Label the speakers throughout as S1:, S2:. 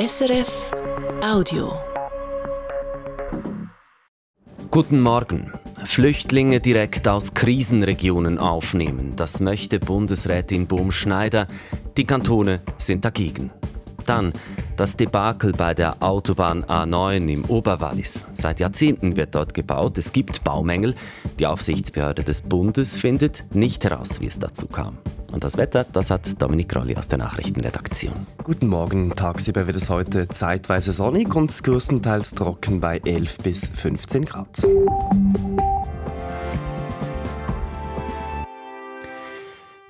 S1: SRF Audio.
S2: Guten Morgen. Flüchtlinge direkt aus Krisenregionen aufnehmen. Das möchte Bundesrätin Bohm-Schneider. Die Kantone sind dagegen. Dann das Debakel bei der Autobahn A9 im Oberwallis. Seit Jahrzehnten wird dort gebaut. Es gibt Baumängel. Die Aufsichtsbehörde des Bundes findet nicht heraus, wie es dazu kam. Und das Wetter, das hat Dominik Rolli aus der Nachrichtenredaktion.
S3: Guten Morgen. Tagsüber wird es heute zeitweise sonnig und größtenteils trocken bei 11 bis 15 Grad.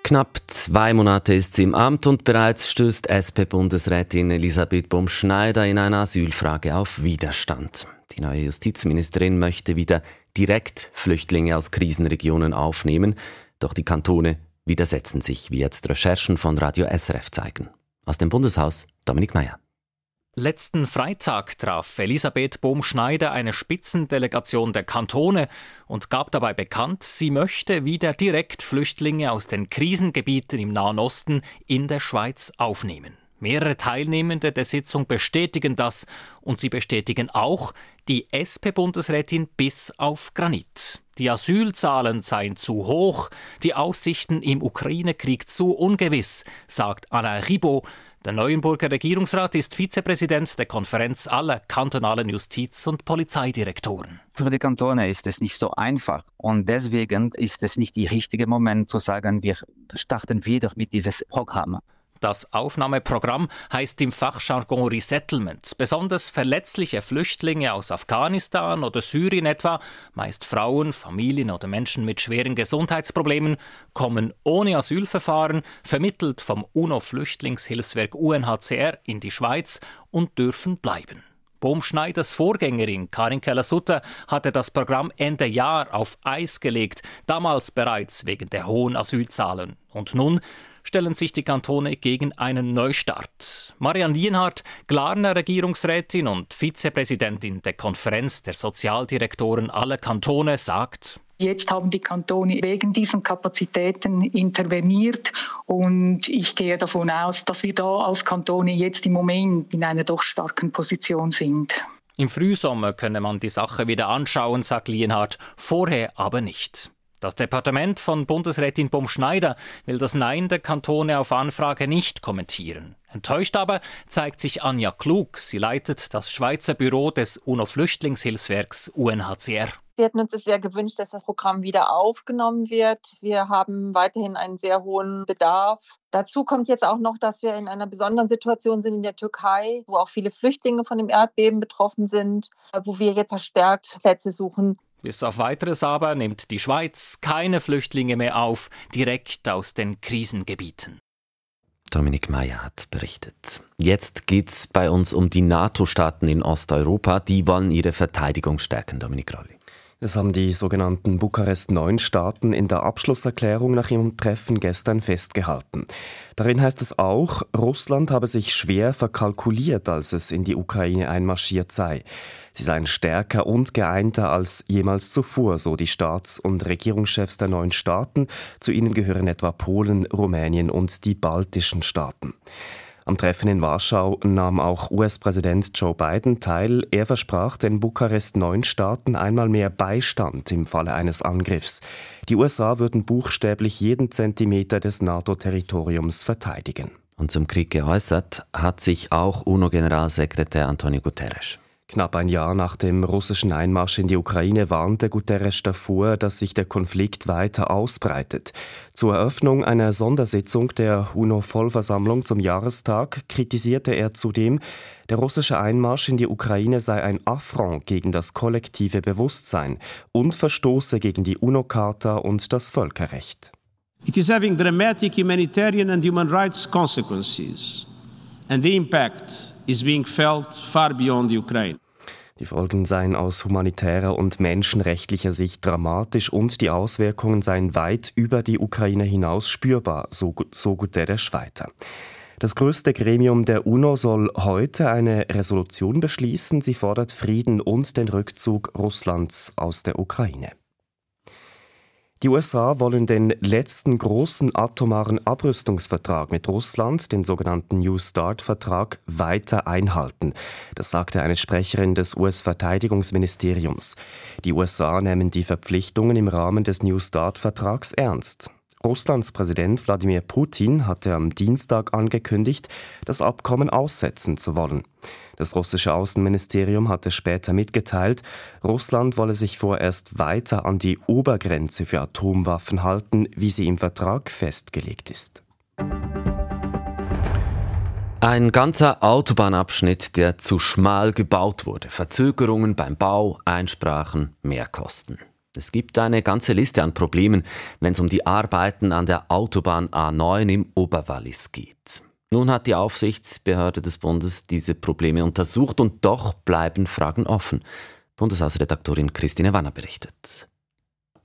S2: Knapp zwei Monate ist sie im Amt und bereits stößt SP-Bundesrätin Elisabeth Baumschneider in einer Asylfrage auf Widerstand. Die neue Justizministerin möchte wieder direkt Flüchtlinge aus Krisenregionen aufnehmen, doch die Kantone widersetzen sich, wie jetzt Recherchen von Radio SRF zeigen. Aus dem Bundeshaus Dominik Mayer.
S4: Letzten Freitag traf Elisabeth Bohm-Schneider eine Spitzendelegation der Kantone und gab dabei bekannt, sie möchte wieder direkt Flüchtlinge aus den Krisengebieten im Nahen Osten in der Schweiz aufnehmen. Mehrere Teilnehmende der Sitzung bestätigen das und sie bestätigen auch die SP-Bundesrätin bis auf Granit. Die Asylzahlen seien zu hoch, die Aussichten im Ukraine-Krieg zu ungewiss, sagt Anna Ribot, der Neuenburger Regierungsrat ist Vizepräsident der Konferenz aller kantonalen Justiz- und Polizeidirektoren.
S5: Für die Kantone ist es nicht so einfach und deswegen ist es nicht der richtige Moment zu sagen, wir starten wieder mit diesem Programm.
S4: Das Aufnahmeprogramm heißt im Fachjargon Resettlement. Besonders verletzliche Flüchtlinge aus Afghanistan oder Syrien etwa, meist Frauen, Familien oder Menschen mit schweren Gesundheitsproblemen, kommen ohne Asylverfahren, vermittelt vom UNO-Flüchtlingshilfswerk UNHCR in die Schweiz und dürfen bleiben. Bohm-Schneiders Vorgängerin Karin Keller-Sutter hatte das Programm Ende Jahr auf Eis gelegt, damals bereits wegen der hohen Asylzahlen. Und nun stellen sich die Kantone gegen einen Neustart. Marianne Lienhardt, Glarner Regierungsrätin und Vizepräsidentin der Konferenz der Sozialdirektoren aller Kantone, sagt,
S6: Jetzt haben die Kantone wegen diesen Kapazitäten interveniert und ich gehe davon aus, dass wir da als Kantone jetzt im Moment in einer doch starken Position sind.
S4: Im Frühsommer könne man die Sache wieder anschauen, sagt Lienhardt, vorher aber nicht. Das Departement von Bundesrätin Bom Schneider will das Nein der Kantone auf Anfrage nicht kommentieren. Enttäuscht aber zeigt sich Anja Klug. Sie leitet das Schweizer Büro des UNO-Flüchtlingshilfswerks UNHCR.
S7: Wir hätten uns sehr gewünscht, dass das Programm wieder aufgenommen wird. Wir haben weiterhin einen sehr hohen Bedarf. Dazu kommt jetzt auch noch, dass wir in einer besonderen Situation sind in der Türkei, wo auch viele Flüchtlinge von dem Erdbeben betroffen sind, wo wir jetzt verstärkt Plätze suchen.
S4: Bis auf weiteres aber nimmt die Schweiz keine Flüchtlinge mehr auf, direkt aus den Krisengebieten.
S2: Dominik Mayer hat berichtet. Jetzt geht es bei uns um die NATO-Staaten in Osteuropa. Die wollen ihre Verteidigung stärken, Dominik Rolli.
S3: Das haben die sogenannten Bukarest-9-Staaten in der Abschlusserklärung nach ihrem Treffen gestern festgehalten. Darin heißt es auch, Russland habe sich schwer verkalkuliert, als es in die Ukraine einmarschiert sei. Sie seien stärker und geeinter als jemals zuvor, so die Staats- und Regierungschefs der neuen Staaten. Zu ihnen gehören etwa Polen, Rumänien und die baltischen Staaten. Am Treffen in Warschau nahm auch US-Präsident Joe Biden teil. Er versprach den Bukarest neun Staaten einmal mehr Beistand im Falle eines Angriffs. Die USA würden buchstäblich jeden Zentimeter des NATO-Territoriums verteidigen.
S2: Und zum Krieg geäußert hat sich auch UNO-Generalsekretär Antonio Guterres.
S3: Knapp ein Jahr nach dem russischen Einmarsch in die Ukraine warnte Guterres davor, dass sich der Konflikt weiter ausbreitet. Zur Eröffnung einer Sondersitzung der UNO-Vollversammlung zum Jahrestag kritisierte er zudem, der russische Einmarsch in die Ukraine sei ein Affront gegen das kollektive Bewusstsein und verstoße gegen die UNO-Charta und das Völkerrecht.
S8: It is having dramatic humanitarian and human rights consequences, and the impact is being felt far beyond Ukraine.
S3: Die Folgen seien aus humanitärer und menschenrechtlicher Sicht dramatisch und die Auswirkungen seien weit über die Ukraine hinaus spürbar, so, so Guterres weiter. Das größte Gremium der UNO soll heute eine Resolution beschließen. Sie fordert Frieden und den Rückzug Russlands aus der Ukraine. Die USA wollen den letzten großen atomaren Abrüstungsvertrag mit Russland, den sogenannten New START-Vertrag, weiter einhalten. Das sagte eine Sprecherin des US-Verteidigungsministeriums. Die USA nehmen die Verpflichtungen im Rahmen des New START-Vertrags ernst. Russlands Präsident Wladimir Putin hatte am Dienstag angekündigt, das Abkommen aussetzen zu wollen. Das russische Außenministerium hatte später mitgeteilt, Russland wolle sich vorerst weiter an die Obergrenze für Atomwaffen halten, wie sie im Vertrag festgelegt ist.
S2: Ein ganzer Autobahnabschnitt, der zu schmal gebaut wurde. Verzögerungen beim Bau, Einsprachen, Mehrkosten. Es gibt eine ganze Liste an Problemen, wenn es um die Arbeiten an der Autobahn A9 im Oberwallis geht. Nun hat die Aufsichtsbehörde des Bundes diese Probleme untersucht und doch bleiben Fragen offen. Bundeshausredaktorin Christine Wanner berichtet.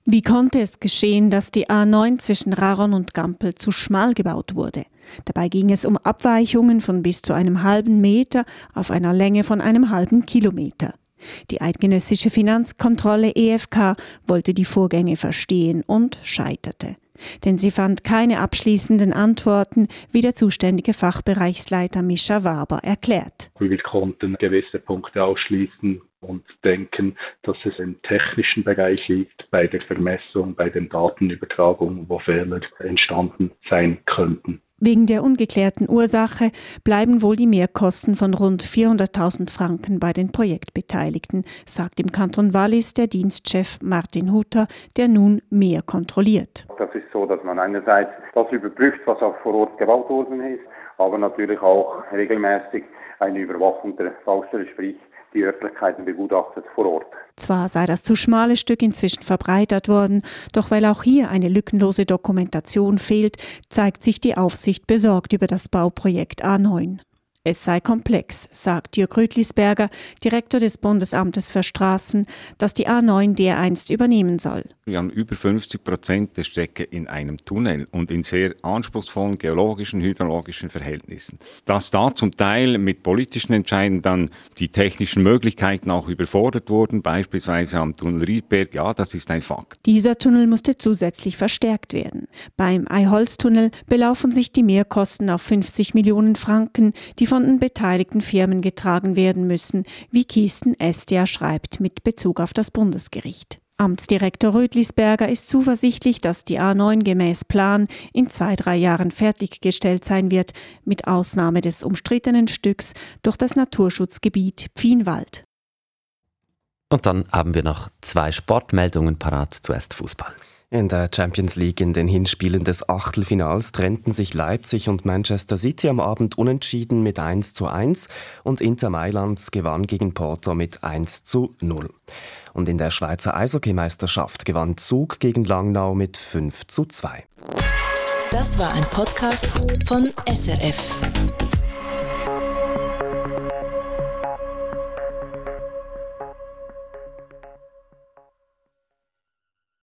S9: Wie konnte es geschehen, dass die A9 zwischen Raron und Gampel zu schmal gebaut wurde? Dabei ging es um Abweichungen von bis zu einem halben Meter auf einer Länge von einem halben Kilometer. Die eidgenössische Finanzkontrolle EFK wollte die Vorgänge verstehen und scheiterte denn sie fand keine abschließenden Antworten, wie der zuständige Fachbereichsleiter Mischa Waber erklärt.
S10: Wir konnten gewisse Punkte ausschließen und denken, dass es im technischen Bereich liegt, bei der Vermessung, bei den Datenübertragungen, wo Fehler entstanden sein könnten.
S9: Wegen der ungeklärten Ursache bleiben wohl die Mehrkosten von rund 400.000 Franken bei den Projektbeteiligten, sagt im Kanton Wallis der Dienstchef Martin Hutter, der nun mehr kontrolliert.
S11: Das ist so, dass man einerseits das überprüft, was auch vor Ort gebaut worden ist, aber natürlich auch regelmäßig eine Überwachung der Baustelle, sprich die Örtlichkeiten begutachtet vor Ort.
S9: Zwar sei das zu schmale Stück inzwischen verbreitert worden, doch weil auch hier eine lückenlose Dokumentation fehlt, zeigt sich die Aufsicht besorgt über das Bauprojekt A9. Es sei komplex, sagt Jörg Rütlisberger, Direktor des Bundesamtes für Straßen, das die A9 dereinst übernehmen soll.
S12: Wir haben über 50 Prozent der Strecke in einem Tunnel und in sehr anspruchsvollen geologischen, hydrologischen Verhältnissen. Dass da zum Teil mit politischen Entscheiden dann die technischen Möglichkeiten auch überfordert wurden, beispielsweise am Tunnel Riedberg, ja, das ist ein Fakt.
S9: Dieser Tunnel musste zusätzlich verstärkt werden. Beim Eiholz-Tunnel belaufen sich die Mehrkosten auf 50 Millionen Franken, die von von den beteiligten Firmen getragen werden müssen, wie Kiesten Estia schreibt mit Bezug auf das Bundesgericht. Amtsdirektor Rödlisberger ist zuversichtlich, dass die A9 gemäß Plan in zwei, drei Jahren fertiggestellt sein wird, mit Ausnahme des umstrittenen Stücks durch das Naturschutzgebiet Pfienwald.
S2: Und dann haben wir noch zwei Sportmeldungen parat. Zuerst Fußball.
S3: In der Champions League in den Hinspielen des Achtelfinals trennten sich Leipzig und Manchester City am Abend unentschieden mit 1 zu 1 und Inter Mailand gewann gegen Porto mit 1 zu 0. Und in der Schweizer Eishockeymeisterschaft gewann Zug gegen Langnau mit 5 zu 2.
S1: Das war ein Podcast von SRF.